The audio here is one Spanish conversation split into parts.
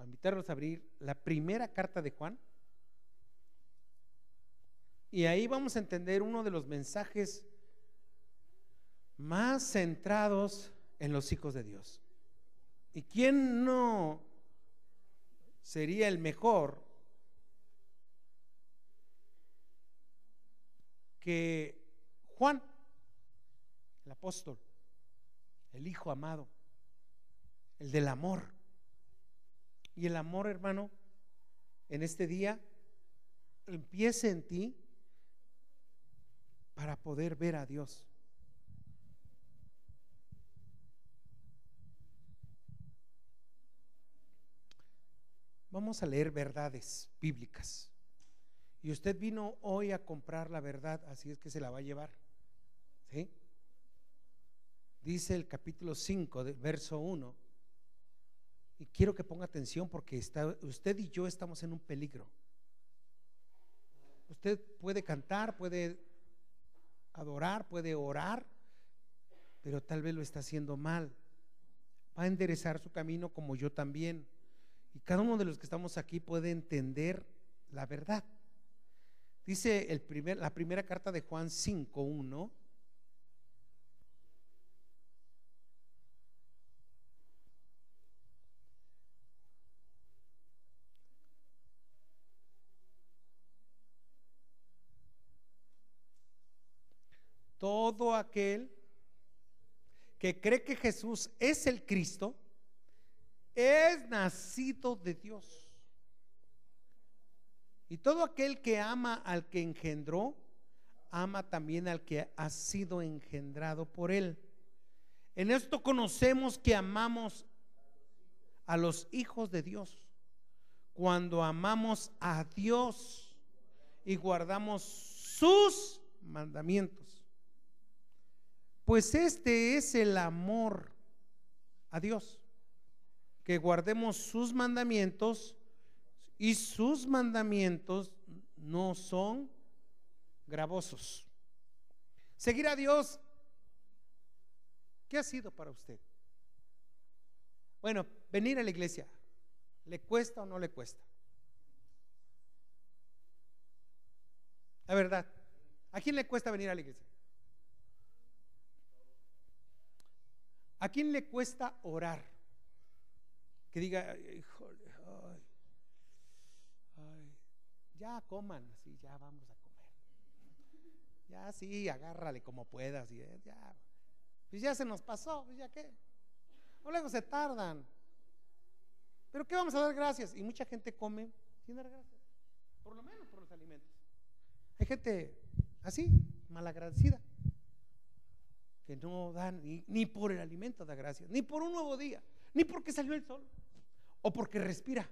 a invitarlos a abrir la primera carta de Juan. Y ahí vamos a entender uno de los mensajes más centrados en los hijos de Dios. ¿Y quién no sería el mejor que Juan, el apóstol, el hijo amado, el del amor? Y el amor, hermano, en este día empiece en ti para poder ver a Dios. Vamos a leer verdades bíblicas. Y usted vino hoy a comprar la verdad, así es que se la va a llevar. ¿Sí? Dice el capítulo 5, verso 1. Y quiero que ponga atención porque usted y yo estamos en un peligro. Usted puede cantar, puede adorar, puede orar, pero tal vez lo está haciendo mal. Va a enderezar su camino como yo también. Y cada uno de los que estamos aquí puede entender la verdad. Dice el primer, la primera carta de Juan 5.1. Todo aquel que cree que Jesús es el Cristo, es nacido de Dios. Y todo aquel que ama al que engendró, ama también al que ha sido engendrado por él. En esto conocemos que amamos a los hijos de Dios. Cuando amamos a Dios y guardamos sus mandamientos. Pues este es el amor a Dios que guardemos sus mandamientos y sus mandamientos no son gravosos. Seguir a Dios, ¿qué ha sido para usted? Bueno, venir a la iglesia, ¿le cuesta o no le cuesta? La verdad, ¿a quién le cuesta venir a la iglesia? ¿A quién le cuesta orar? que diga, híjole, ay, ay, ya coman, así, ya vamos a comer. Ya sí, agárrale como puedas, y eh, ya, pues ya se nos pasó, pues ya qué. O luego se tardan. Pero ¿qué vamos a dar gracias? Y mucha gente come sin dar gracias, por lo menos por los alimentos. Hay gente así, malagradecida, que no dan ni, ni por el alimento da gracias, ni por un nuevo día, ni porque salió el sol o porque respira.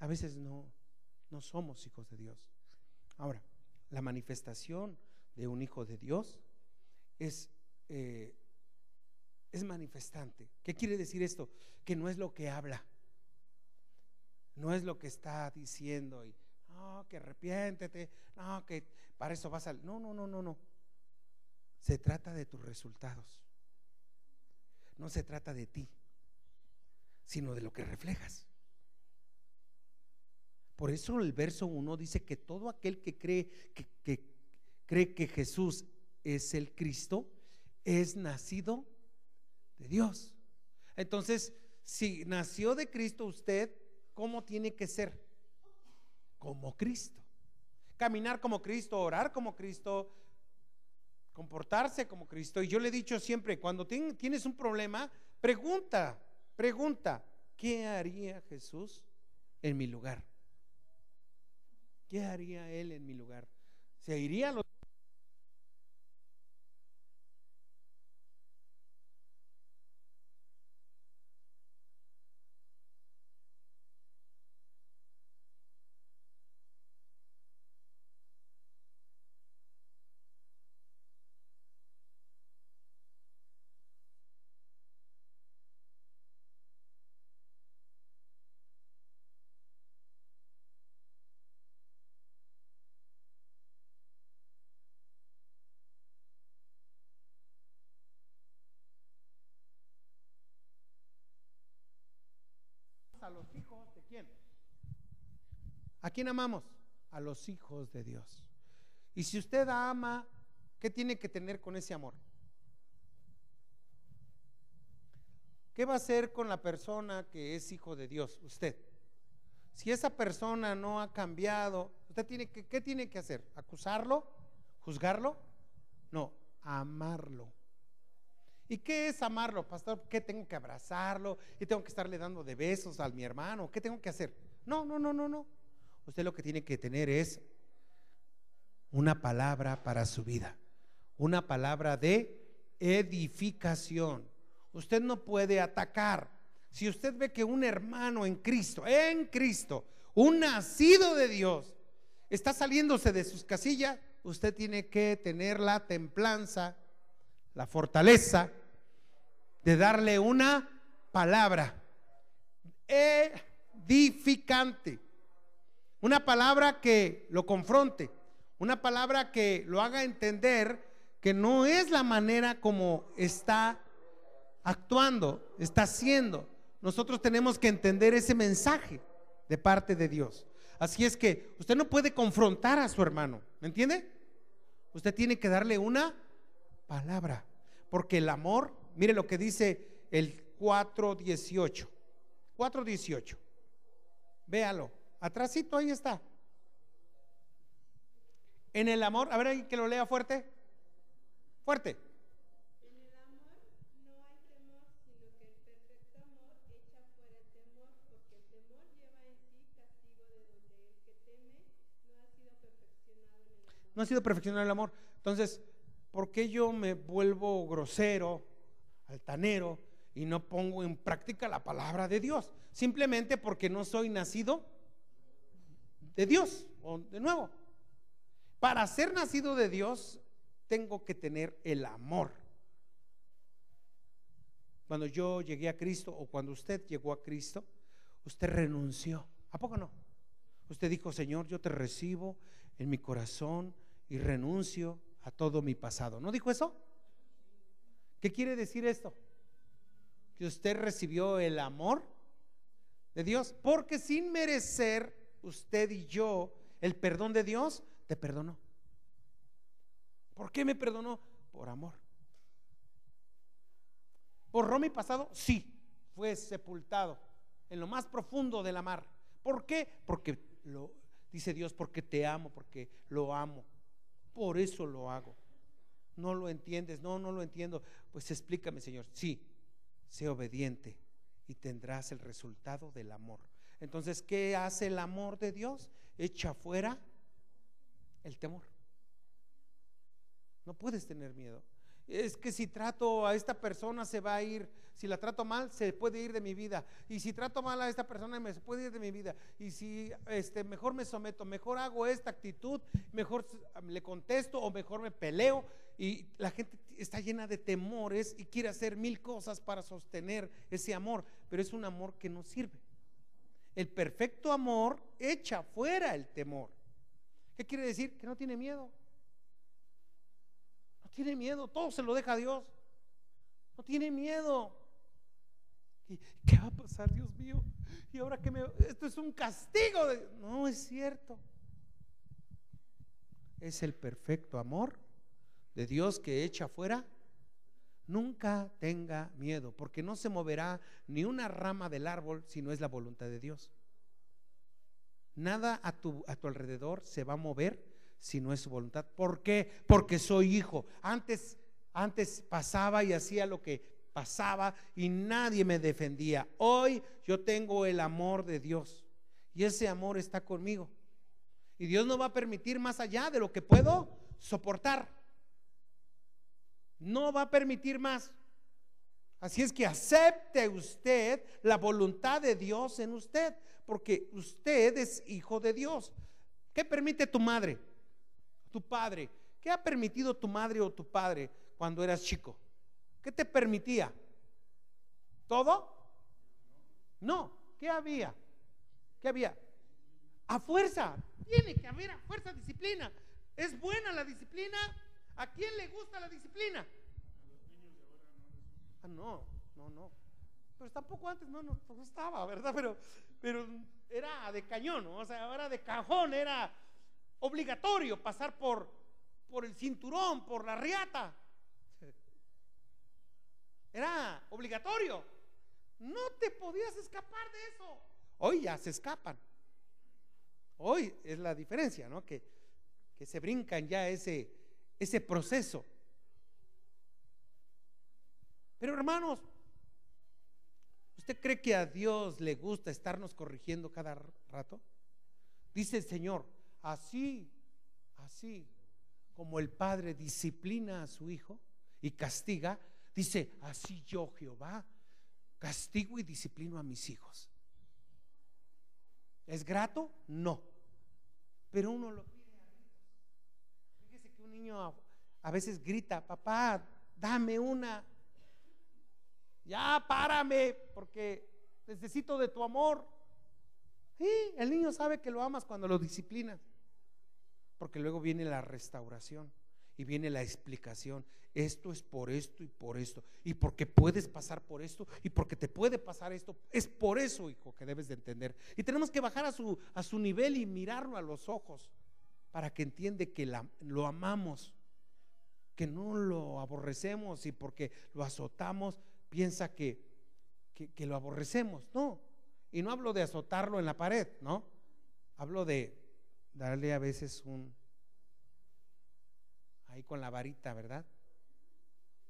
A veces no, no somos hijos de Dios. Ahora, la manifestación de un hijo de Dios es, eh, es manifestante. ¿Qué quiere decir esto? Que no es lo que habla, no es lo que está diciendo y, no, que arrepiéntete, no, que para eso vas al... No, no, no, no, no. Se trata de tus resultados. No se trata de ti, sino de lo que reflejas. Por eso el verso 1 dice que todo aquel que cree que, cree que Jesús es el Cristo es nacido de Dios. Entonces, si nació de Cristo usted, ¿cómo tiene que ser? Como Cristo. Caminar como Cristo, orar como Cristo, comportarse como Cristo. Y yo le he dicho siempre, cuando tienes un problema, pregunta, pregunta, ¿qué haría Jesús en mi lugar? ¿Qué haría Él en mi lugar? ¿Se iría a los hijos de quién? ¿A quién amamos? A los hijos de Dios. Y si usted ama, ¿qué tiene que tener con ese amor? ¿Qué va a hacer con la persona que es hijo de Dios? Usted. Si esa persona no ha cambiado, usted tiene que, ¿qué tiene que hacer? ¿Acusarlo? ¿Juzgarlo? No, amarlo. ¿Y qué es amarlo, pastor? ¿Qué tengo que abrazarlo? ¿Y tengo que estarle dando de besos a mi hermano? ¿Qué tengo que hacer? No, no, no, no, no. Usted lo que tiene que tener es una palabra para su vida. Una palabra de edificación. Usted no puede atacar. Si usted ve que un hermano en Cristo, en Cristo, un nacido de Dios, está saliéndose de sus casillas, usted tiene que tener la templanza, la fortaleza de darle una palabra edificante, una palabra que lo confronte, una palabra que lo haga entender que no es la manera como está actuando, está haciendo. Nosotros tenemos que entender ese mensaje de parte de Dios. Así es que usted no puede confrontar a su hermano, ¿me entiende? Usted tiene que darle una palabra, porque el amor, mire lo que dice el 4.18, 4.18, véalo, atrásito ahí está. En el amor, a ver ahí que lo lea fuerte, fuerte. no ha sido perfeccionado el amor. Entonces, ¿por qué yo me vuelvo grosero, altanero y no pongo en práctica la palabra de Dios? Simplemente porque no soy nacido de Dios, o de nuevo. Para ser nacido de Dios, tengo que tener el amor. Cuando yo llegué a Cristo o cuando usted llegó a Cristo, usted renunció. ¿A poco no? Usted dijo, Señor, yo te recibo en mi corazón, y renuncio a todo mi pasado. ¿No dijo eso? ¿Qué quiere decir esto? Que usted recibió el amor de Dios, porque sin merecer usted y yo el perdón de Dios, te perdonó. ¿Por qué me perdonó? Por amor. ¿Borró mi pasado? Sí, fue sepultado en lo más profundo de la mar. ¿Por qué? Porque lo dice Dios, porque te amo, porque lo amo. Por eso lo hago. No lo entiendes, no, no lo entiendo. Pues explícame, Señor. Sí, sé obediente y tendrás el resultado del amor. Entonces, ¿qué hace el amor de Dios? Echa fuera el temor. No puedes tener miedo es que si trato a esta persona se va a ir, si la trato mal se puede ir de mi vida, y si trato mal a esta persona me puede ir de mi vida, y si este mejor me someto, mejor hago esta actitud, mejor le contesto o mejor me peleo y la gente está llena de temores y quiere hacer mil cosas para sostener ese amor, pero es un amor que no sirve. El perfecto amor echa fuera el temor. ¿Qué quiere decir? Que no tiene miedo tiene miedo, todo se lo deja a Dios. No tiene miedo. ¿Y qué va a pasar, Dios mío? Y ahora que me... Esto es un castigo. No es cierto. Es el perfecto amor de Dios que echa fuera. Nunca tenga miedo, porque no se moverá ni una rama del árbol si no es la voluntad de Dios. Nada a tu, a tu alrededor se va a mover si no es su voluntad. ¿Por qué? Porque soy hijo. Antes, antes pasaba y hacía lo que pasaba y nadie me defendía. Hoy yo tengo el amor de Dios y ese amor está conmigo. Y Dios no va a permitir más allá de lo que puedo soportar. No va a permitir más. Así es que acepte usted la voluntad de Dios en usted, porque usted es hijo de Dios. ¿Qué permite tu madre? Tu padre? ¿Qué ha permitido tu madre o tu padre cuando eras chico? ¿Qué te permitía? ¿Todo? No. ¿Qué había? ¿Qué había? A fuerza. Tiene que haber a fuerza disciplina. ¿Es buena la disciplina? ¿A quién le gusta la disciplina? Ah, no, no, no. Pero tampoco antes no nos gustaba, ¿verdad? Pero, pero era de cañón, o sea, era de cajón, era obligatorio pasar por, por el cinturón, por la riata. Era obligatorio. No te podías escapar de eso. Hoy ya se escapan. Hoy es la diferencia, ¿no? Que, que se brincan ya ese, ese proceso. Pero hermanos, ¿usted cree que a Dios le gusta estarnos corrigiendo cada rato? Dice el Señor, así, así como el Padre disciplina a su Hijo y castiga, dice, así yo Jehová castigo y disciplino a mis hijos. ¿Es grato? No. Pero uno lo pide a Fíjese que un niño a, veces grita, papá, dame una. Ya, párame, porque necesito de tu amor. Sí, el niño sabe que lo amas cuando lo disciplinas. Porque luego viene la restauración y viene la explicación. Esto es por esto y por esto. Y porque puedes pasar por esto y porque te puede pasar esto. Es por eso, hijo, que debes de entender. Y tenemos que bajar a su, a su nivel y mirarlo a los ojos para que entiende que lo amamos, que no lo aborrecemos y porque lo azotamos piensa que, que, que lo aborrecemos. No. Y no hablo de azotarlo en la pared, ¿no? Hablo de darle a veces un, ahí con la varita, ¿verdad?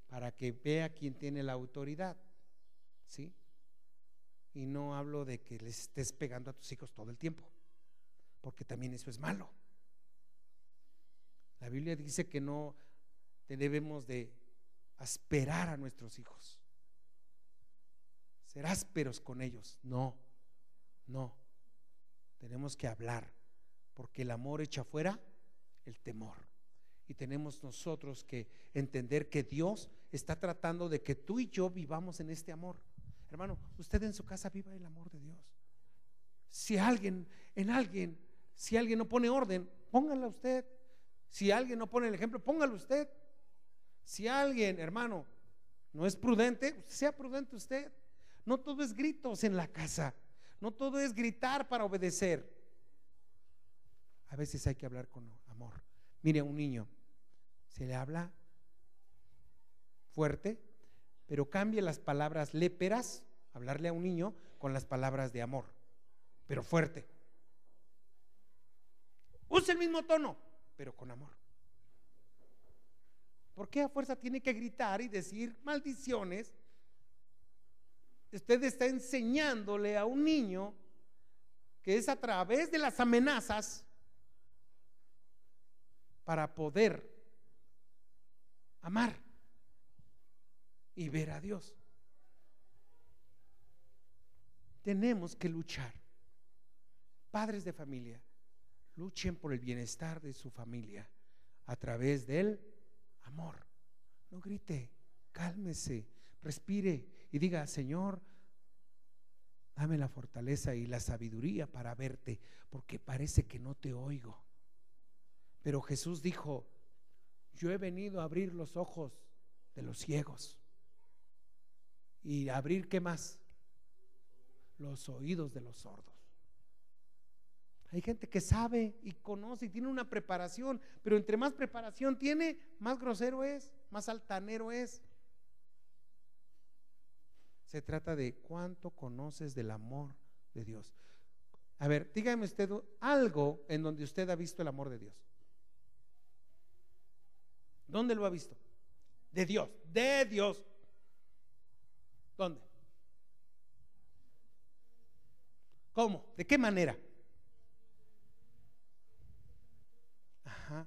Para que vea quién tiene la autoridad, ¿sí? Y no hablo de que les estés pegando a tus hijos todo el tiempo, porque también eso es malo. La Biblia dice que no debemos de asperar a nuestros hijos, ser ásperos con ellos. No, no. Tenemos que hablar, porque el amor echa fuera el temor. Y tenemos nosotros que entender que Dios está tratando de que tú y yo vivamos en este amor. Hermano, usted en su casa viva el amor de Dios. Si alguien, en alguien, si alguien no pone orden, póngala usted. Si alguien no pone el ejemplo, póngalo usted. Si alguien, hermano, no es prudente, sea prudente usted. No todo es gritos en la casa. No todo es gritar para obedecer. A veces hay que hablar con amor. Mire a un niño, se le habla fuerte, pero cambie las palabras léperas, hablarle a un niño, con las palabras de amor, pero fuerte. Use el mismo tono, pero con amor. ¿Por qué a fuerza tiene que gritar y decir maldiciones? Usted está enseñándole a un niño que es a través de las amenazas para poder amar y ver a Dios. Tenemos que luchar. Padres de familia, luchen por el bienestar de su familia a través del amor. No grite, cálmese, respire y diga, Señor, dame la fortaleza y la sabiduría para verte, porque parece que no te oigo. Pero Jesús dijo, yo he venido a abrir los ojos de los ciegos. ¿Y abrir qué más? Los oídos de los sordos. Hay gente que sabe y conoce y tiene una preparación, pero entre más preparación tiene, más grosero es, más altanero es. Se trata de cuánto conoces del amor de Dios. A ver, dígame usted algo en donde usted ha visto el amor de Dios. ¿Dónde lo ha visto? De Dios, de Dios. ¿Dónde? ¿Cómo? ¿De qué manera? Ajá.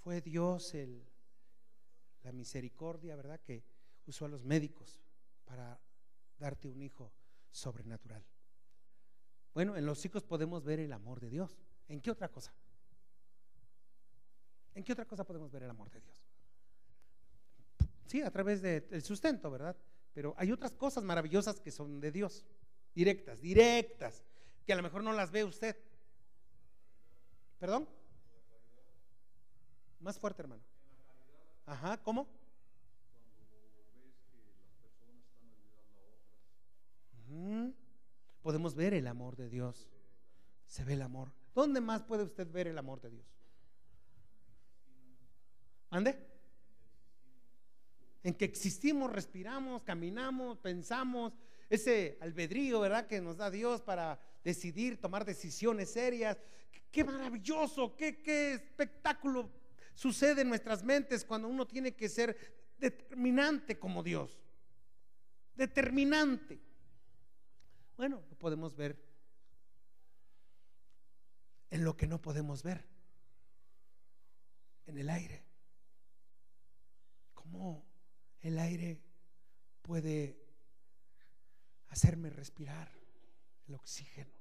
Fue Dios el, la misericordia, ¿verdad? Que usó a los médicos para darte un hijo sobrenatural. Bueno, en los hijos podemos ver el amor de Dios. ¿En qué otra cosa? ¿En qué otra cosa podemos ver el amor de Dios? Sí, a través del sustento, ¿verdad? Pero hay otras cosas maravillosas que son de Dios, directas, directas, que a lo mejor no las ve usted. ¿Perdón? Más fuerte, hermano. Ajá, ¿cómo? Podemos ver el amor de Dios. Se ve el amor. ¿Dónde más puede usted ver el amor de Dios? ¿Ande? En que existimos, respiramos, caminamos, pensamos, ese albedrío, ¿verdad? Que nos da Dios para decidir, tomar decisiones serias. Qué maravilloso, qué, qué espectáculo sucede en nuestras mentes cuando uno tiene que ser determinante como Dios. Determinante. Bueno, lo podemos ver en lo que no podemos ver, en el aire. ¿Cómo el aire puede hacerme respirar el oxígeno?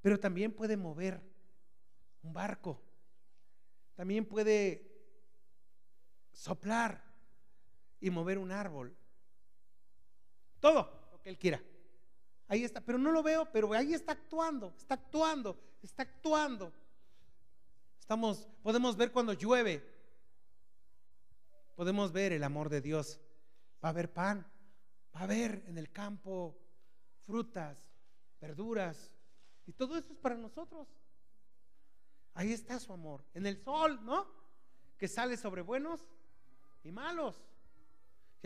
Pero también puede mover un barco, también puede soplar y mover un árbol. Todo lo que él quiera. Ahí está, pero no lo veo, pero ahí está actuando, está actuando, está actuando. Estamos, podemos ver cuando llueve, podemos ver el amor de Dios. Va a haber pan, va a haber en el campo frutas, verduras, y todo eso es para nosotros. Ahí está su amor, en el sol, ¿no? Que sale sobre buenos y malos.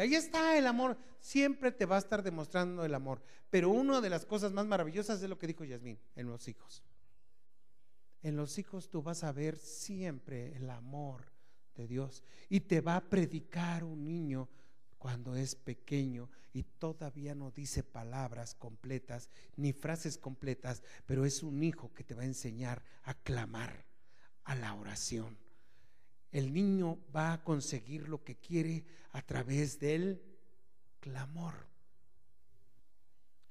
Ahí está el amor. Siempre te va a estar demostrando el amor. Pero una de las cosas más maravillosas es lo que dijo Yasmín en los hijos. En los hijos tú vas a ver siempre el amor de Dios. Y te va a predicar un niño cuando es pequeño y todavía no dice palabras completas ni frases completas, pero es un hijo que te va a enseñar a clamar a la oración el niño va a conseguir lo que quiere a través del clamor.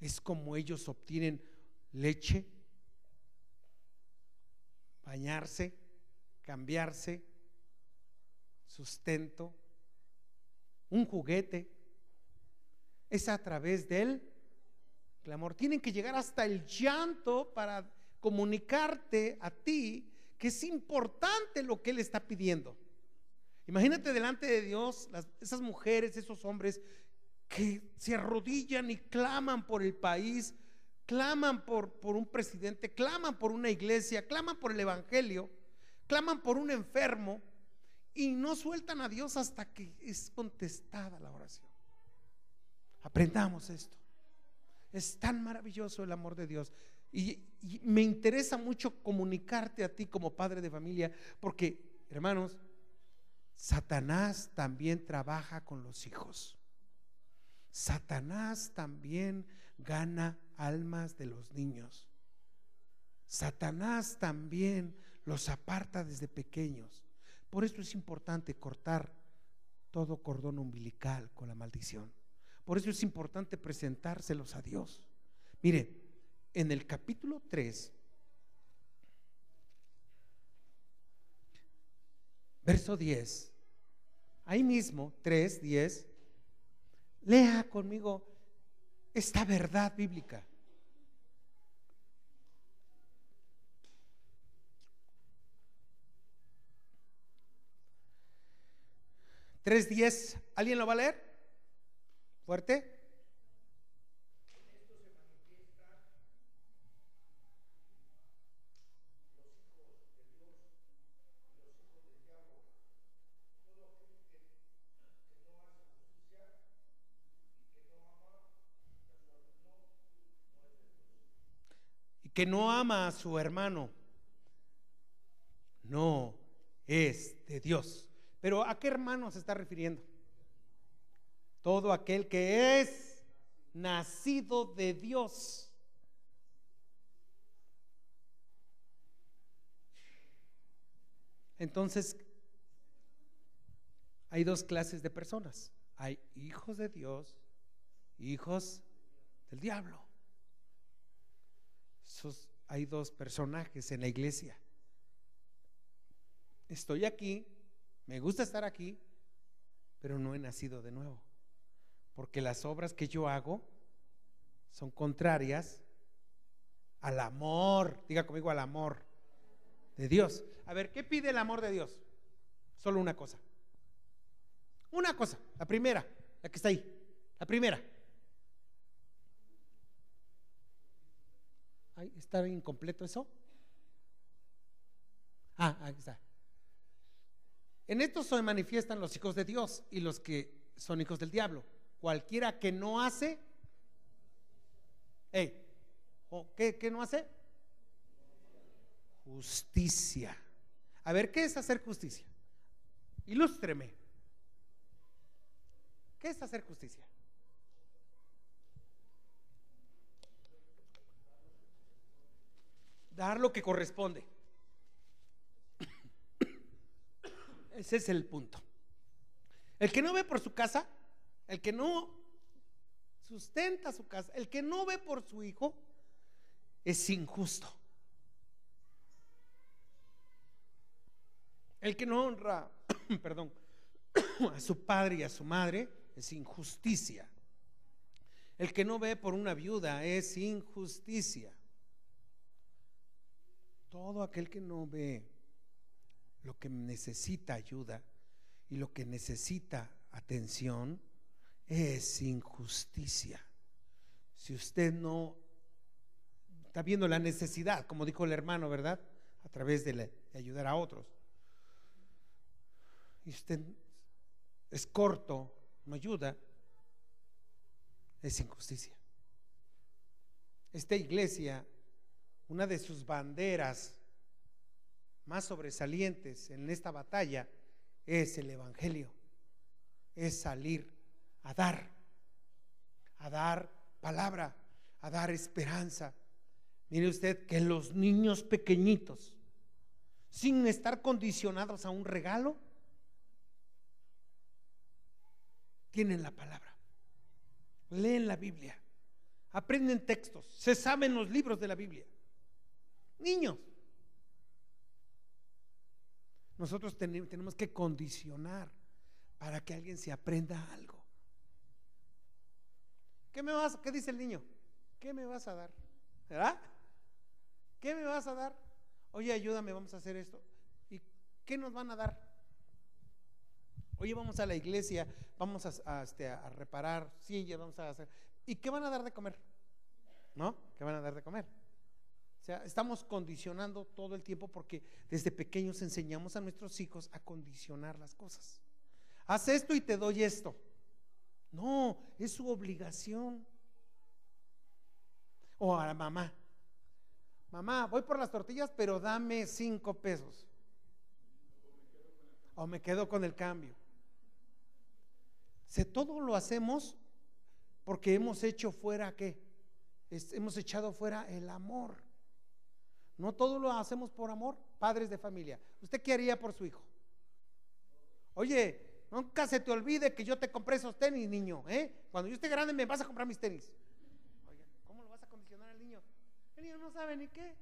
Es como ellos obtienen leche, bañarse, cambiarse, sustento, un juguete. Es a través del clamor. Tienen que llegar hasta el llanto para comunicarte a ti que es importante lo que Él está pidiendo. Imagínate delante de Dios esas mujeres, esos hombres que se arrodillan y claman por el país, claman por, por un presidente, claman por una iglesia, claman por el Evangelio, claman por un enfermo y no sueltan a Dios hasta que es contestada la oración. Aprendamos esto. Es tan maravilloso el amor de Dios. Y, me interesa mucho comunicarte a ti como padre de familia, porque, hermanos, Satanás también trabaja con los hijos. Satanás también gana almas de los niños. Satanás también los aparta desde pequeños. Por eso es importante cortar todo cordón umbilical con la maldición. Por eso es importante presentárselos a Dios. Mire, en el capítulo 3, verso 10, ahí mismo, 3, 10, lea conmigo esta verdad bíblica. Tres diez, ¿alguien lo va a leer? Fuerte. Que no ama a su hermano, no es de Dios. Pero ¿a qué hermano se está refiriendo? Todo aquel que es nacido de Dios. Entonces, hay dos clases de personas. Hay hijos de Dios, hijos del diablo hay dos personajes en la iglesia. Estoy aquí, me gusta estar aquí, pero no he nacido de nuevo. Porque las obras que yo hago son contrarias al amor, diga conmigo al amor de Dios. A ver, ¿qué pide el amor de Dios? Solo una cosa. Una cosa, la primera, la que está ahí, la primera. ¿Está incompleto eso? Ah, ahí está. En esto se manifiestan los hijos de Dios y los que son hijos del diablo. Cualquiera que no hace, ¿qué, ¿qué no hace? Justicia. A ver, ¿qué es hacer justicia? Ilústreme. ¿Qué es hacer justicia? Dar lo que corresponde. Ese es el punto. El que no ve por su casa, el que no sustenta su casa, el que no ve por su hijo, es injusto. El que no honra, perdón, a su padre y a su madre es injusticia. El que no ve por una viuda es injusticia. Todo aquel que no ve lo que necesita ayuda y lo que necesita atención es injusticia. Si usted no está viendo la necesidad, como dijo el hermano, ¿verdad? A través de, ayudar a otros. Y usted es corto, no ayuda, es injusticia. Esta iglesia, una de sus banderas más sobresalientes en esta batalla es el Evangelio, es salir a dar, a dar palabra, a dar esperanza. Mire usted que los niños pequeñitos, sin estar condicionados a un regalo, tienen la palabra, leen la Biblia, aprenden textos, se saben los libros de la Biblia. Niños. Nosotros tenemos que condicionar para que alguien se aprenda algo. ¿Qué me vas? ¿Qué dice el niño? ¿Qué me vas a dar? ¿Verdad? ¿Qué me vas a dar? Oye, ayúdame, vamos a hacer esto. ¿Y qué nos van a dar? Oye, vamos a la iglesia, vamos a, este, a reparar vamos a hacer. ¿Y qué van a dar de comer? ¿No? ¿Qué van a dar de comer? O sea, estamos condicionando todo el tiempo porque desde pequeños enseñamos a nuestros hijos a condicionar las cosas. Haz esto y te doy esto. No, es su obligación. O a la mamá. Mamá, voy por las tortillas, pero dame cinco pesos. O me quedo con el cambio. Si todo lo hacemos porque hemos hecho fuera qué? hemos echado fuera el amor. No todo lo hacemos por amor, padres de familia. ¿Usted qué haría por su hijo? Oye, nunca se te olvide que yo te compré esos tenis, niño. ¿eh? Cuando yo esté grande me vas a comprar mis tenis. ¿cómo lo vas a condicionar al niño? El niño no sabe ni qué.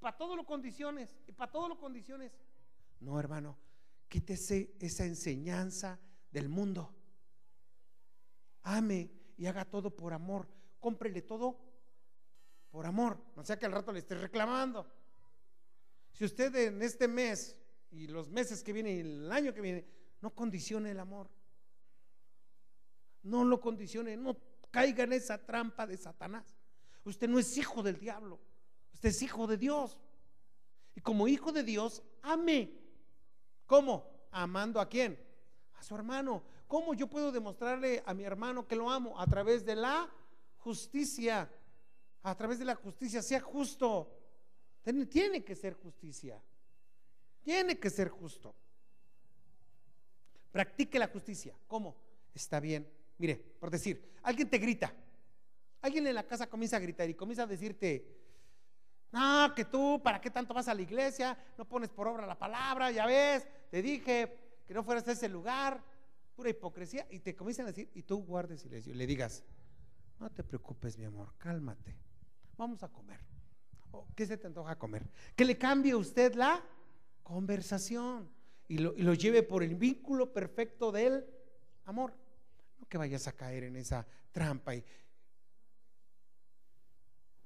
Para todo lo condiciones, y para todo lo condiciones. No, hermano, Quítese esa enseñanza del mundo. Ame y haga todo por amor. Cómprele todo por amor. No sea que al rato le esté reclamando. Si usted en este mes y los meses que vienen y el año que viene no condicione el amor, no lo condicione, no caiga en esa trampa de Satanás. Usted no es hijo del diablo, usted es hijo de Dios. Y como hijo de Dios, ame ¿Cómo? Amando a quién? A su hermano. ¿Cómo yo puedo demostrarle a mi hermano que lo amo? A través de la justicia. A través de la justicia. Sea justo. Tiene que ser justicia. Tiene que ser justo. Practique la justicia. ¿Cómo? Está bien. Mire, por decir, alguien te grita. Alguien en la casa comienza a gritar y comienza a decirte, no, que tú, ¿para qué tanto vas a la iglesia? No pones por obra la palabra, ya ves, te dije que no fueras a ese lugar, pura hipocresía, y te comienzan a decir, y tú guardes silencio, y le digas, no te preocupes, mi amor, cálmate, vamos a comer. ¿Qué se te antoja comer? Que le cambie usted la conversación y lo, y lo lleve por el vínculo perfecto del amor. No que vayas a caer en esa trampa y,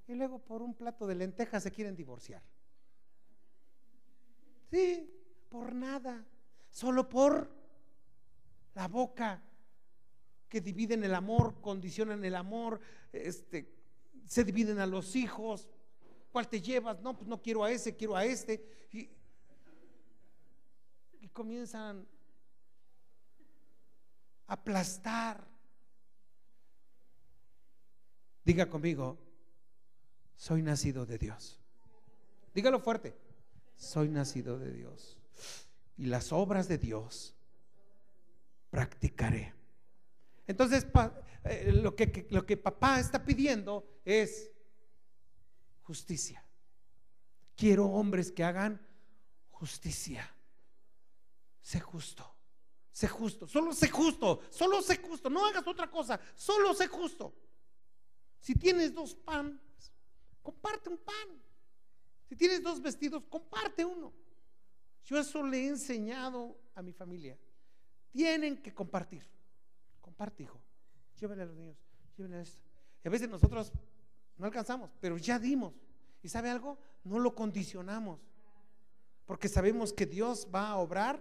y luego por un plato de lentejas se quieren divorciar. Sí, por nada, solo por la boca que dividen el amor, condicionan el amor, este, se dividen a los hijos. ¿Cuál te llevas? No, pues no quiero a ese, quiero a este. Y, comienzan a aplastar. Diga conmigo, soy nacido de Dios. Dígalo fuerte, soy nacido de Dios. Y las obras de Dios practicaré. Entonces, eh, lo, que, lo que papá está pidiendo es justicia. Quiero hombres que hagan justicia. Sé justo. Sé justo. Solo sé justo. Solo sé justo. No hagas otra cosa. Solo sé justo. Si tienes dos panes, comparte un pan. Si tienes dos vestidos, comparte uno. Yo eso le he enseñado a mi familia. Tienen que compartir. Comparte, hijo. Llévele a los niños. Llévele a esto. Y a veces nosotros no alcanzamos, pero ya dimos. ¿Y sabe algo? No lo condicionamos. Porque sabemos que Dios va a obrar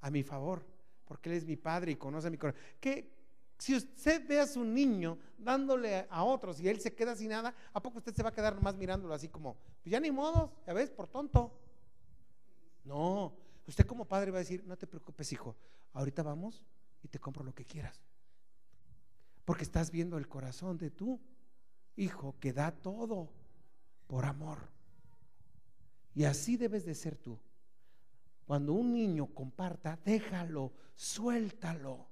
a mi favor. Porque Él es mi Padre y conoce mi corazón. Que si usted ve a su niño dándole a otros y él se queda sin nada, ¿a poco usted se va a quedar nomás mirándolo así como, pues ya ni modos, ya ves, por tonto? No, usted como padre va a decir, no te preocupes, hijo, ahorita vamos y te compro lo que quieras. Porque estás viendo el corazón de tu hijo que da todo por amor. Y así debes de ser tú. Cuando un niño comparta, déjalo, suéltalo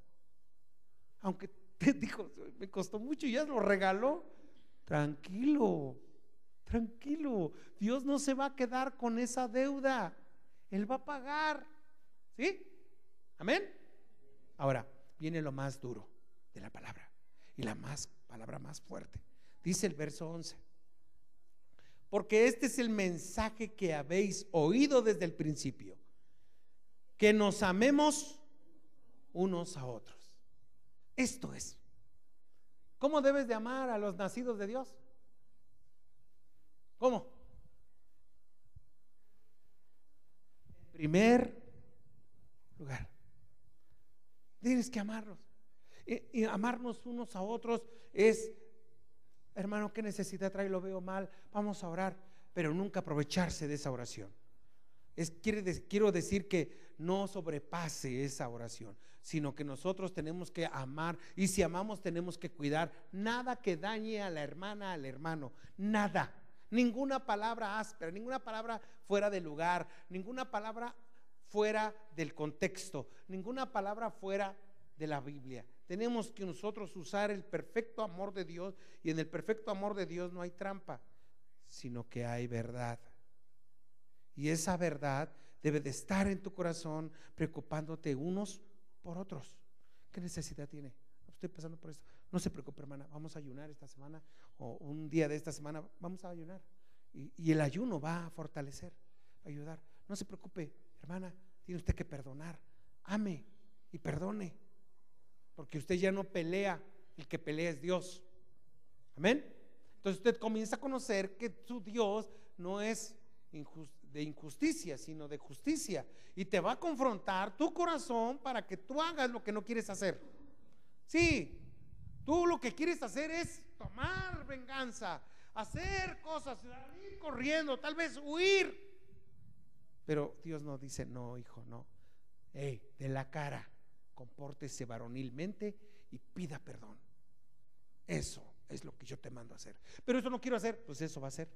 aunque te dijo, me costó mucho y ya lo regaló, tranquilo, tranquilo. Dios no se va a quedar con esa deuda. Él va a pagar. ¿Sí? Amén. Ahora, viene lo más duro de la palabra y la más palabra más fuerte. Dice el verso 11. Porque este es el mensaje que habéis oído desde el principio. Que nos amemos unos a otros. Esto es. ¿Cómo debes de amar a los nacidos de Dios? ¿Cómo? En primer lugar, tienes que amarlos. Y, amarnos unos a otros es, hermano, ¿qué necesidad trae? Lo veo mal, vamos a orar, pero nunca aprovecharse de esa oración. Es, quiero decir que no sobrepase esa oración sino que nosotros tenemos que amar y si amamos tenemos que cuidar. Nada que dañe a la hermana, al hermano, nada. Ninguna palabra áspera, ninguna palabra fuera de lugar, ninguna palabra fuera del contexto, ninguna palabra fuera de la Biblia. Tenemos que nosotros usar el perfecto amor de Dios y en el perfecto amor de Dios no hay trampa, sino que hay verdad. Y esa verdad debe de estar en tu corazón preocupándote unos por otros. ¿Qué necesidad tiene? Estoy pasando por esto. No se preocupe, hermana. Vamos a ayunar esta semana o un día de esta semana. Vamos a ayunar. Y, el ayuno va a fortalecer, a ayudar. No se preocupe, hermana. Tiene usted que perdonar. Ame y perdone. Porque usted ya no pelea. El que pelea es Dios. Amén. Entonces usted comienza a conocer que su Dios no es de injusticia, sino de justicia. Y te va a confrontar tu corazón para que tú hagas lo que no quieres hacer. Sí, tú lo que quieres hacer es tomar venganza, hacer cosas, ir corriendo, tal vez huir. Pero Dios no dice, no, hijo, no. Hey, de la cara, compórtese varonilmente y pida perdón. Eso es lo que yo te mando a hacer. Pero eso no quiero hacer, pues eso va a ser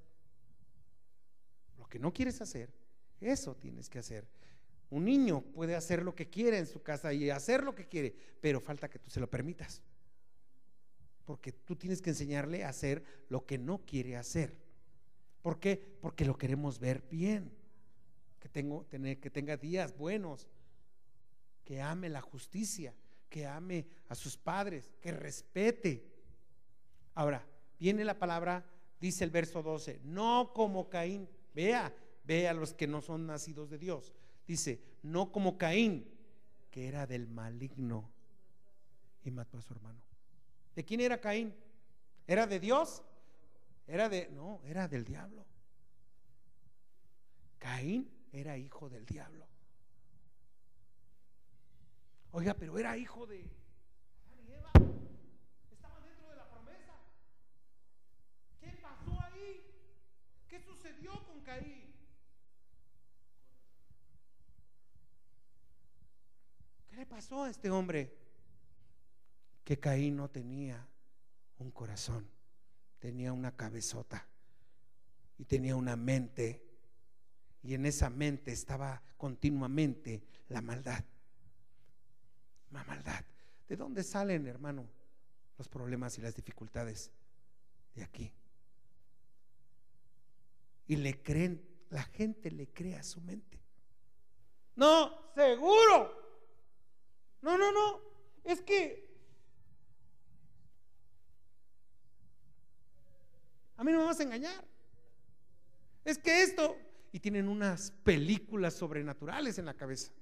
que no quieres hacer, eso tienes que hacer. Un niño puede hacer lo que quiere en su casa y hacer lo que quiere, pero falta que tú se lo permitas. Porque tú tienes que enseñarle a hacer lo que no quiere hacer. ¿Por qué? Porque lo queremos ver bien. Que tenga días buenos. Que ame la justicia. Que ame a sus padres. Que respete. Ahora, viene la palabra, dice el verso 12, no como Caín Vea, vea a los que no son nacidos de Dios. Dice, no como Caín, que era del maligno y mató a su hermano. ¿De quién era Caín? ¿Era de Dios? Era de, no, era del diablo. Caín era hijo del diablo. Oiga, pero era hijo de Adán y Eva. Estaba dentro de la promesa. ¿Qué pasó ahí? ¿Qué sucedió con Caín? ¿Qué le pasó a este hombre? Que Caín no tenía un corazón, tenía una cabezota y tenía una mente. Y en esa mente estaba continuamente la maldad maldad. ¿De dónde salen, hermano, los problemas y las dificultades? De aquí. Y le creen, la gente le cree a su mente. No, seguro. No, no, no. Es que a mí no me vas a engañar. Es que esto, y tienen unas películas sobrenaturales en la cabeza.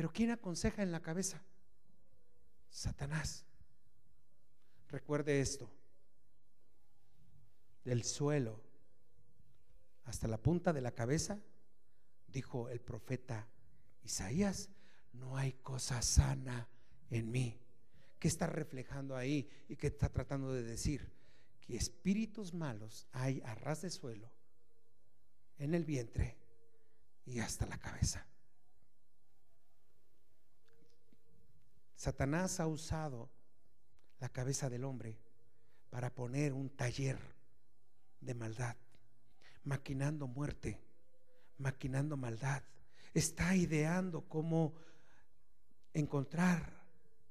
Pero ¿quién aconseja en la cabeza? Satanás. Recuerde esto. Del suelo hasta la punta de la cabeza, dijo el profeta Isaías, no hay cosa sana en mí. ¿Qué está reflejando ahí y qué está tratando de decir? Que espíritus malos hay a ras de suelo, en el vientre y hasta la cabeza. Satanás ha usado la cabeza del hombre para poner un taller de maldad, maquinando muerte, maquinando maldad. Está ideando cómo encontrar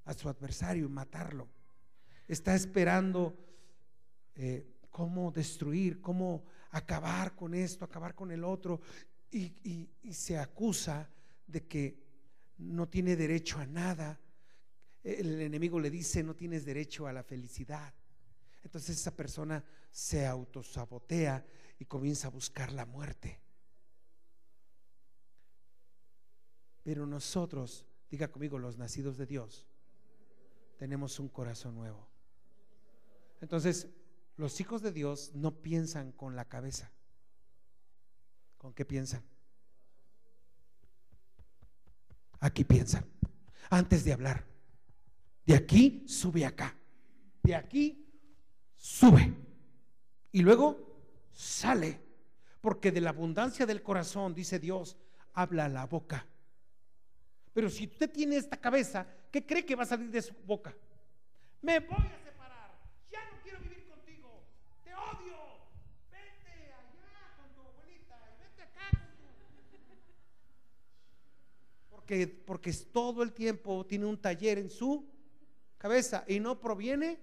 a su adversario y matarlo. Está esperando eh, cómo destruir, cómo acabar con esto, acabar con el otro. y se acusa de que no tiene derecho a nada el enemigo le dice, no tienes derecho a la felicidad. Entonces esa persona se autosabotea y comienza a buscar la muerte. Pero nosotros, diga conmigo, los nacidos de Dios, tenemos un corazón nuevo. Entonces, los hijos de Dios no piensan con la cabeza. ¿Con qué piensan? Aquí piensan, antes de hablar. De aquí sube acá. De aquí sube. Y luego sale. Porque de la abundancia del corazón, dice Dios, habla la boca. Pero si usted tiene esta cabeza, ¿qué cree que va a salir de su boca? Me voy a separar. Ya no quiero vivir contigo. Te odio. Vete allá con tu abuelita y vete acá con tu... Porque, porque todo el tiempo tiene un taller en su cabeza y no proviene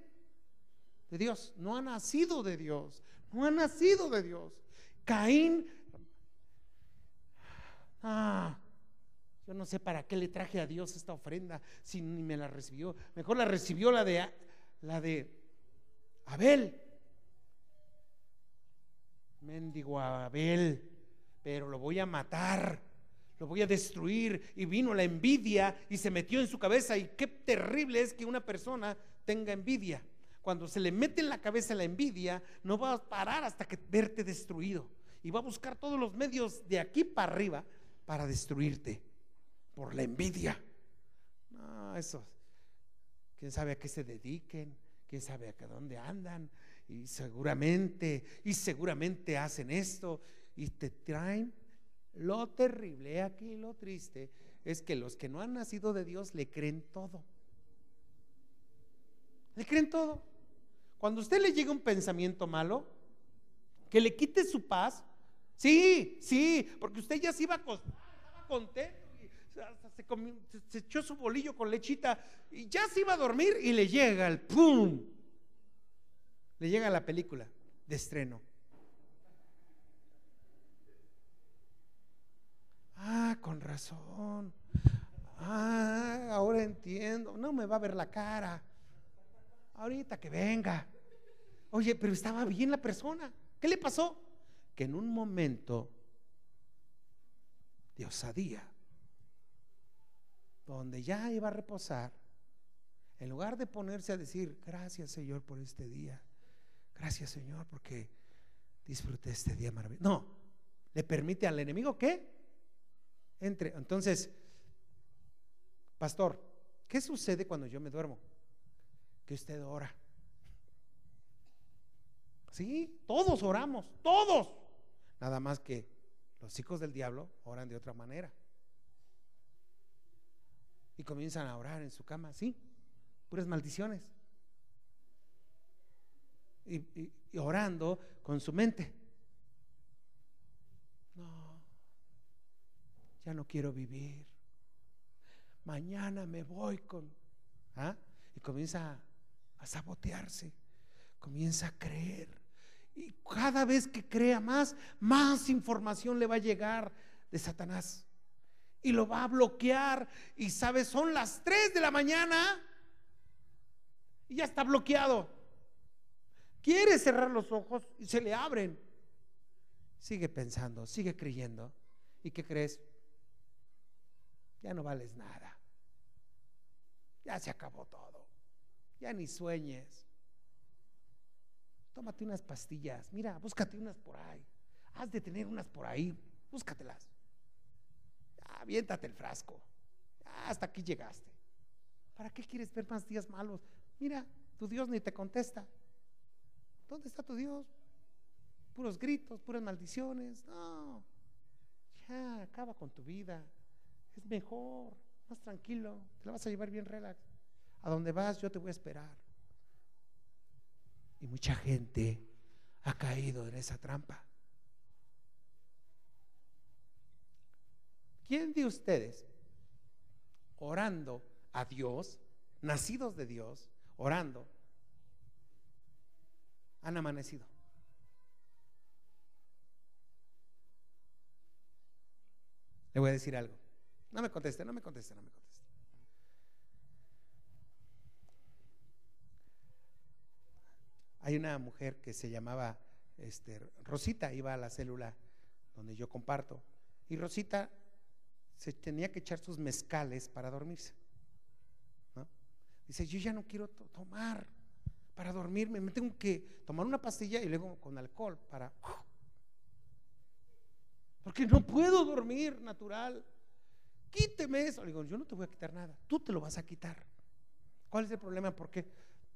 de Dios, no ha nacido de Dios, no ha nacido de Dios. Caín, ah, yo no sé para qué le traje a Dios esta ofrenda si ni me la recibió. Mejor la recibió la de la de Abel. Mendigo Abel, pero lo voy a matar lo voy a destruir. Y vino la envidia y se metió en su cabeza. Y qué terrible es que una persona tenga envidia. Cuando se le mete en la cabeza la envidia, no va a parar hasta que verte destruido. Y va a buscar todos los medios de aquí para arriba para destruirte por la envidia. No, eso. ¿Quién sabe a qué se dediquen? ¿Quién sabe a dónde andan? Y seguramente, y seguramente hacen esto y te traen lo terrible aquí, lo triste, es que los que no han nacido de Dios le creen todo. Le creen todo. Cuando a usted le llega un pensamiento malo, que le quite su paz, sí, sí, porque usted ya se iba a acostar, estaba contento, se, se, echó su bolillo con lechita y ya se iba a dormir y le llega el pum, le llega la película de estreno. Ah, con Ah, ahora entiendo. No me va a ver la cara. Ahorita que venga. Oye, pero estaba bien la persona. ¿Qué le pasó? Que en un momento de osadía, donde ya iba a reposar, en lugar de ponerse a decir, gracias Señor por este día, gracias Señor porque disfruté este día maravilloso. No, le permite al enemigo que entre. Entonces, pastor, ¿qué sucede cuando yo me duermo? Que usted ora. Sí, todos oramos, todos. Nada más que los hijos del diablo oran de otra manera. Y comienzan a orar en su cama, sí, puras maldiciones. Y, orando con su mente. Ya no quiero vivir. Mañana me voy con... ¿ah? Y comienza a sabotearse, comienza a creer. Y cada vez que crea más, más información le va a llegar de Satanás. Y lo va a bloquear. Y sabes, son las 3 de la mañana. Y ya está bloqueado. Quiere cerrar los ojos y se le abren. Sigue pensando, sigue creyendo. ¿Y qué crees? Ya no vales nada. Ya se acabó todo. Ya ni sueñes tómate unas pastillas, mira, búscate unas por ahí, has de tener unas por ahí, búscatelas. Ya, aviéntate el frasco, hasta aquí llegaste. ¿Para qué quieres ver más días malos? Mira, tu Dios ni te contesta. ¿Dónde está tu Dios? Puros gritos, puras maldiciones. No, ya, acaba con tu vida. Es mejor, más tranquilo, te la vas a llevar bien relax. A donde vas, yo te voy a esperar. Y mucha gente ha caído en esa trampa. ¿Quién de ustedes, orando a Dios, nacidos de Dios, orando, han amanecido? Le voy a decir algo. No me conteste, no me conteste, no me conteste. Hay una mujer que se llamaba este, Rosita, iba a la célula donde yo comparto, y Rosita se tenía que echar sus mezcales para dormirse. Dice, yo ya no quiero tomar para dormirme, me tengo que tomar una pastilla y luego con alcohol para... Porque no puedo dormir natural. Quíteme eso. Le digo, yo no te voy a quitar nada, tú te lo vas a quitar. ¿Cuál es el problema? Porque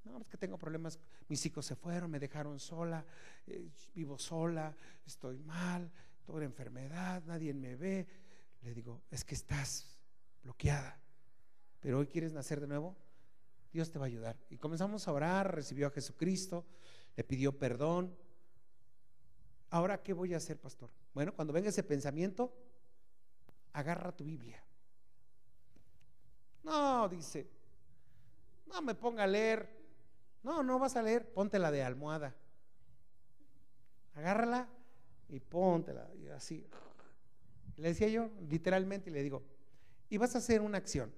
no, es que tengo problemas. Mis hijos se fueron, me dejaron sola, eh, vivo sola, estoy mal, toda enfermedad, nadie me ve. Le digo, es que estás bloqueada. Pero hoy quieres nacer de nuevo, Dios te va a ayudar. Y comenzamos a orar, recibió a Jesucristo, le pidió perdón. Ahora, ¿qué voy a hacer, pastor? Bueno, cuando venga ese pensamiento, agarra tu Biblia. No, dice, no me ponga a leer no, no vas a leer, póntela de almohada. Agárrala y póntela. Y así. Le decía yo, literalmente, y le digo, y vas a hacer una acción.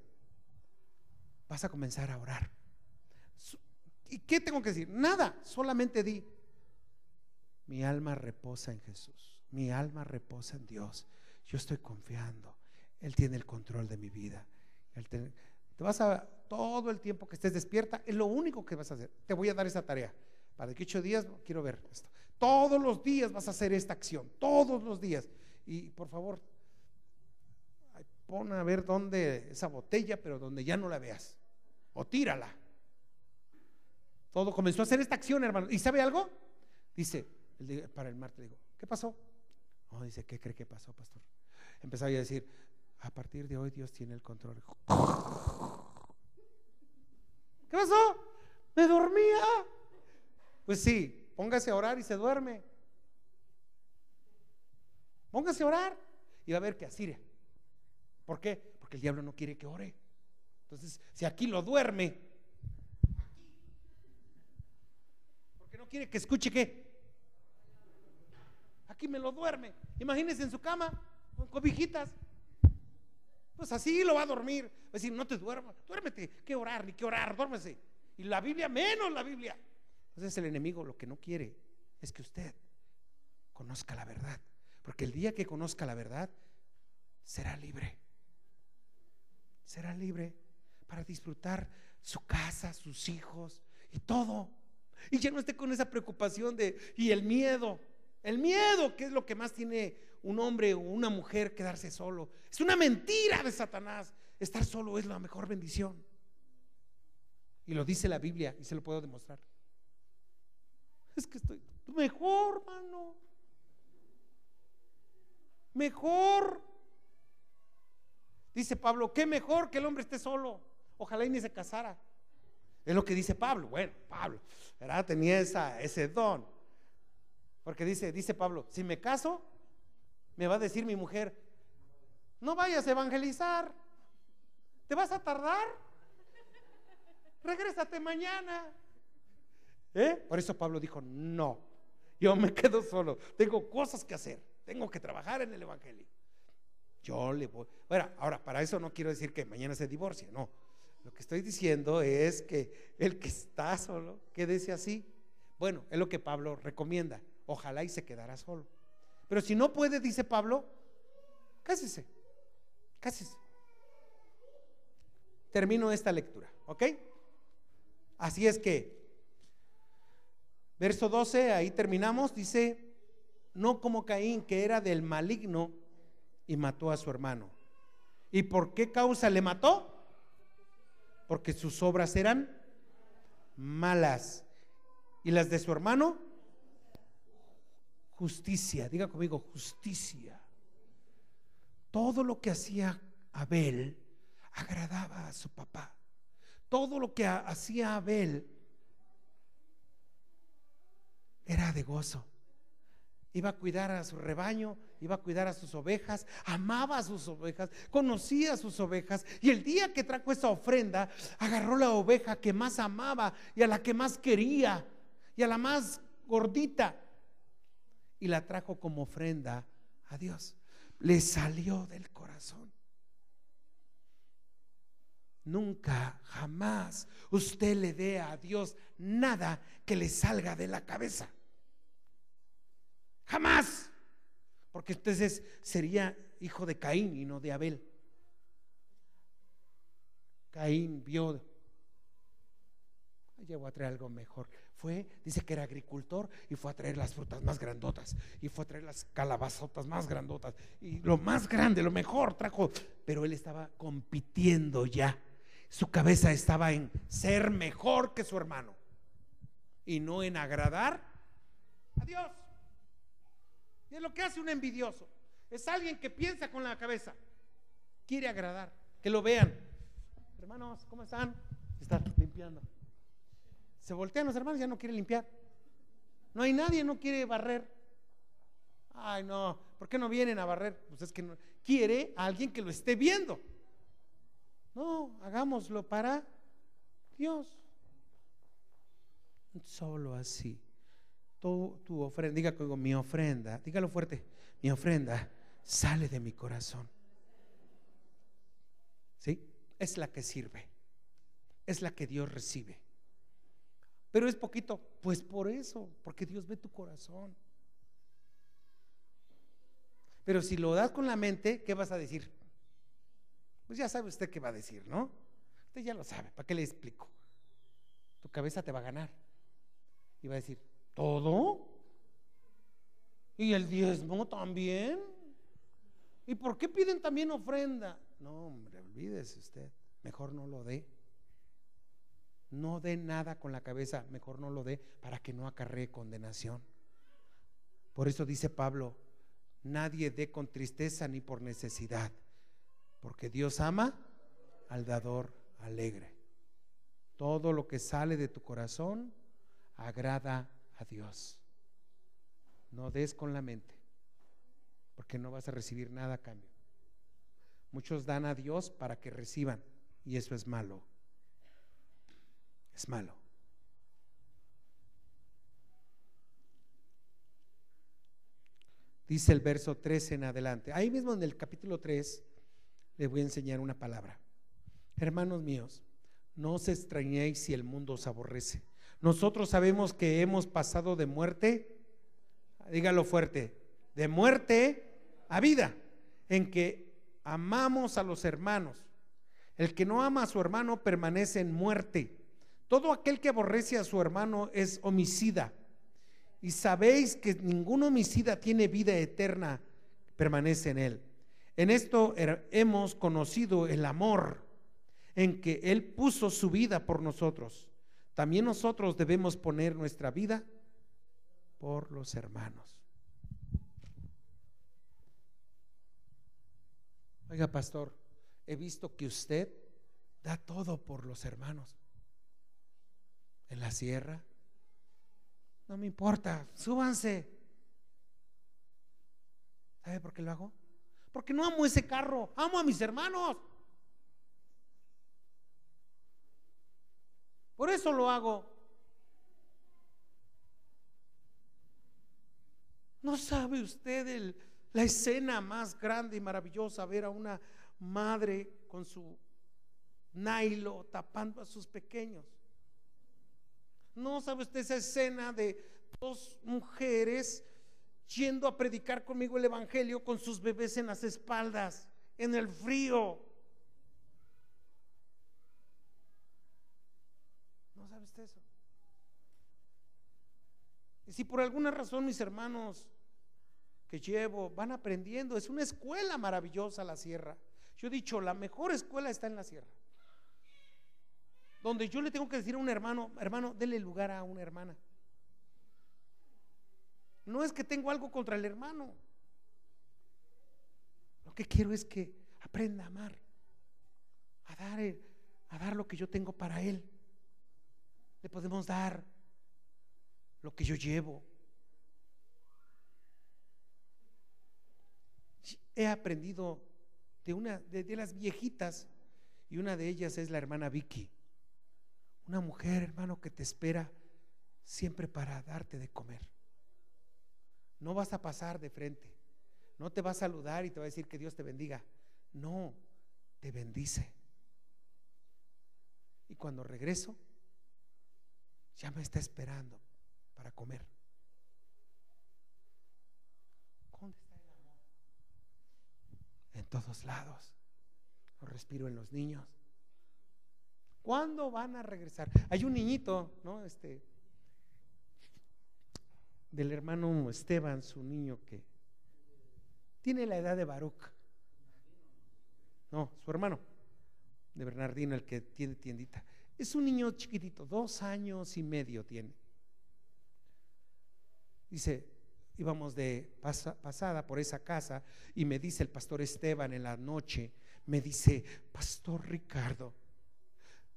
Vas a comenzar a orar. ¿Y qué tengo que decir? Nada, solamente di, mi alma reposa en Jesús, mi alma reposa en Dios. Yo estoy confiando. Él tiene el control de mi vida. Te vas a, todo el tiempo que estés despierta, es lo único que vas a hacer. Te voy a dar esa tarea. Para que ocho días quiero ver esto. Todos los días vas a hacer esta acción, todos los días. Y por favor, pon a ver dónde esa botella, pero donde ya no la veas. O tírala. Todo comenzó a hacer esta acción, hermano. ¿Y sabe algo? Dice, para el martes, digo, ¿qué pasó? No, dice, ¿qué cree que pasó, pastor? Empezaba a decir, a partir de hoy Dios tiene el control. ¿Qué pasó? Me dormía. Pues sí, póngase a orar y se duerme. Póngase a orar y va a ver que así. ¿Por qué? Porque el diablo no quiere que ore. Entonces, si aquí lo duerme, porque no quiere que escuche qué. Aquí me lo duerme. Imagínese en su cama con cobijitas. Pues así lo va a dormir. Va a decir, no te duermas, duérmete, que orar, ni que orar, duérmese. Y la Biblia, menos la Biblia. Entonces el enemigo lo que no quiere es que usted conozca la verdad. Porque el día que conozca la verdad, será libre. Será libre para disfrutar su casa, sus hijos y todo. Y ya no esté con esa preocupación de, y el miedo. El miedo, que es lo que más tiene un hombre o una mujer quedarse solo. Es una mentira de Satanás. Estar solo es la mejor bendición. Y lo dice la Biblia y se lo puedo demostrar. Es que estoy mejor, hermano. Mejor. Dice Pablo, qué mejor que el hombre esté solo. Ojalá y ni se casara. Es lo que dice Pablo. Bueno, Pablo, ¿verdad? Tenía ese don. Porque dice, dice Pablo, si me caso, me va a decir mi mujer, no vayas a evangelizar, te vas a tardar, regrésate mañana. ¿Eh? Por eso Pablo dijo, no, yo me quedo solo, tengo cosas que hacer, tengo que trabajar en el Evangelio. Yo le voy. Bueno, ahora, para eso no quiero decir que mañana se divorcie, no. Lo que estoy diciendo es que el que está solo, quédese así. Bueno, es lo que Pablo recomienda. Ojalá y se quedara solo. Pero si no puede, dice Pablo, cásese. Cásese. Termino esta lectura, ¿ok? Así es que, verso 12, ahí terminamos, dice, no como Caín, que era del maligno y mató a su hermano. ¿Y por qué causa le mató? Porque sus obras eran malas. ¿Y las de su hermano? Justicia. Diga conmigo, justicia. Todo lo que hacía Abel agradaba a su papá. Todo lo que hacía Abel era de gozo iba a cuidar a su rebaño, iba a cuidar a sus ovejas, amaba a sus ovejas, conocía a sus ovejas. Y el día que trajo esa ofrenda, agarró la oveja que más amaba y a la que más quería y a la más gordita y la trajo como ofrenda a Dios. Le salió del corazón. Nunca, jamás usted le dé a Dios nada que le salga de la cabeza. Jamás. Porque entonces sería hijo de Caín y no de Abel. Caín vio, llegó a traer algo mejor. Fue, dice que era agricultor y fue a traer las frutas más grandotas y fue a traer las calabazotas más grandotas y lo más grande, lo mejor trajo. Pero él estaba compitiendo ya. Su cabeza estaba en ser mejor que su hermano y no en agradar a Dios. Y es lo que hace un envidioso. Es alguien que piensa con la cabeza. Quiere agradar. Que lo vean. Hermanos, ¿cómo están? Están limpiando. Se voltean los hermanos, ya no quiere limpiar. No hay nadie, no quiere barrer. Ay, no, ¿por qué no vienen a barrer? Pues es que no. quiere a alguien que lo esté viendo. No, hagámoslo para Dios. Solo así tu, ofrenda, diga conmigo, mi ofrenda, dígalo fuerte, mi ofrenda sale de mi corazón. ¿Sí? Es la que sirve, es la que Dios recibe. Pero es poquito, pues por eso, porque Dios ve tu corazón. Pero si lo das con la mente, ¿qué vas a decir? Pues ya sabe usted qué va a decir, ¿no? Usted ya lo sabe, ¿para qué le explico? Tu cabeza te va a ganar. Y va a decir, ¿Todo? ¿Y el diezmo también? ¿Y por qué piden también ofrenda? No, hombre, olvídese usted. Mejor no lo dé. No dé nada con la cabeza, mejor no lo dé para que no acarree condenación. Por eso dice Pablo, nadie dé con tristeza ni por necesidad, porque Dios ama al dador alegre. Todo lo que sale de tu corazón agrada Dios. No des con la mente, porque no vas a recibir nada a cambio. Muchos dan a Dios para que reciban, y eso es malo. Es malo. Dice el verso 13 en adelante. Ahí mismo en el capítulo 3 les voy a enseñar una palabra. Hermanos míos, no os extrañéis si el mundo os aborrece. Nosotros sabemos que hemos pasado de muerte, dígalo fuerte, de muerte a vida, en que amamos a los hermanos. El que no ama a su hermano permanece en muerte. Todo aquel que aborrece a su hermano es homicida. y sabéis que ningún homicida tiene vida eterna, permanece en él. En esto hemos conocido el amor en que Él puso su vida por nosotros. También nosotros debemos poner nuestra vida por los hermanos. Oiga, pastor, he visto que usted da todo por los hermanos. En la sierra. No me importa, súbanse. ¿Sabe por qué lo hago? Porque no amo ese carro, amo a mis hermanos. Por eso lo hago. ¿No sabe usted la escena más grande y maravillosa, ver a una madre con su nailo tapando a sus pequeños. ¿No sabe usted esa escena de dos mujeres yendo a predicar conmigo el Evangelio con sus bebés en las espaldas, en el frío? ¿No sabe usted eso? Y si por alguna razón mis hermanos que llevo, van aprendiendo. Es una escuela maravillosa la sierra. Yo he dicho, la mejor escuela está en la sierra. Donde yo le tengo que decir a un hermano, hermano, dele lugar a una hermana. No es que tengo algo contra el hermano. Lo que quiero es que aprenda a amar, a dar, a dar lo que yo tengo para él. Le podemos dar lo que yo llevo, he aprendido de una de, las viejitas y una de ellas es la hermana Vicky. Una mujer, hermano, que te espera siempre para darte de comer. No vas a pasar de frente. No te va a saludar y te va a decir que Dios te bendiga. No, te bendice. Y cuando regreso, ya me está esperando para comer. en todos lados. Lo respiro en los niños. ¿Cuándo van a regresar? Hay un niñito, ¿no? Este del hermano Esteban, su niño que tiene la edad de Baruch. No, su hermano de Bernardino, el que tiene tiendita. Es un niño chiquitito, dos años y medio tiene. Dice, íbamos de pasada por esa casa y me dice el pastor Esteban en la noche, me dice, Pastor Ricardo,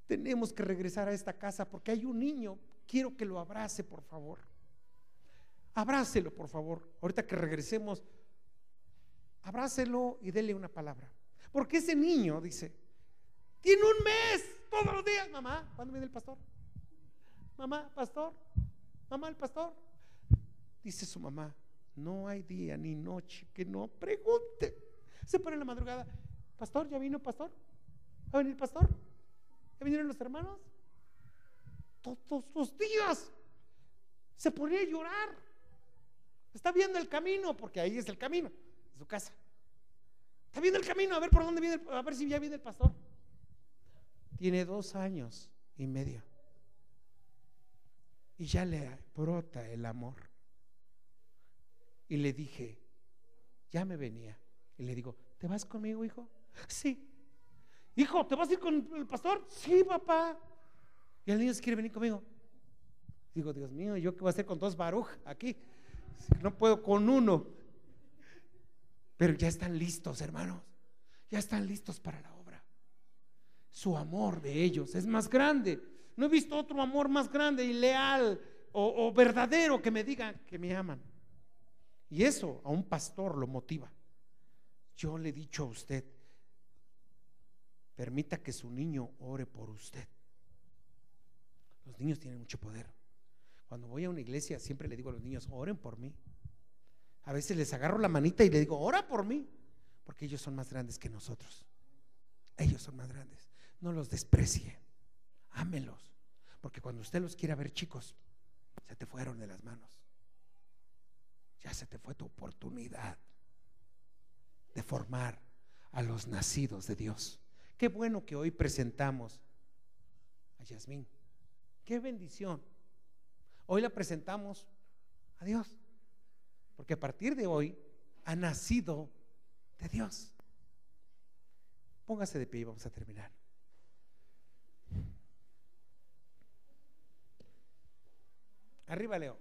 tenemos que regresar a esta casa porque hay un niño, quiero que lo abrace, por favor. Abrácelo, por favor. Ahorita que regresemos, abrácelo y dele una palabra. Porque ese niño, dice, tiene un mes todos los días. Mamá, ¿cuándo viene el pastor? Mamá, pastor. Mamá, el pastor. Dice su mamá, no hay día ni noche que no pregunte. Se pone en la madrugada, pastor, ¿ya vino pastor? ¿Va a venir pastor? ¿Ya vinieron los hermanos? Todos los días se ponía a llorar. Está viendo el camino, porque ahí es el camino, su casa. Está viendo el camino, a ver por dónde viene, a ver si ya viene el pastor. Tiene dos años y medio. Y ya le brota el amor. Y le dije, ya me venía. Y le digo, ¿te vas conmigo, hijo? Sí. Hijo, ¿te vas a ir con el pastor? Sí, papá. Y el niño se quiere venir conmigo. Digo, Dios mío, ¿yo qué voy a hacer con dos baruj aquí? No puedo con uno. Pero ya están listos, hermanos. Ya están listos para la obra. Su amor de ellos es más grande. No he visto otro amor más grande y leal o, o verdadero que me digan que me aman. Y eso a un pastor lo motiva. Yo le he dicho a usted, permita que su niño ore por usted. Los niños tienen mucho poder. Cuando voy a una iglesia siempre le digo a los niños, oren por mí. A veces les agarro la manita y le digo, ora por mí, porque ellos son más grandes que nosotros. Ellos son más grandes. No los desprecie. Ámelos. Porque cuando usted los quiera ver chicos, se te fueron de las manos ya se te fue tu oportunidad de formar a los nacidos de Dios. Qué bueno que hoy presentamos a Yasmín. Qué bendición. Hoy la presentamos a Dios. Porque a partir de hoy ha nacido de Dios. Póngase de pie y vamos a terminar. Arriba, Leo.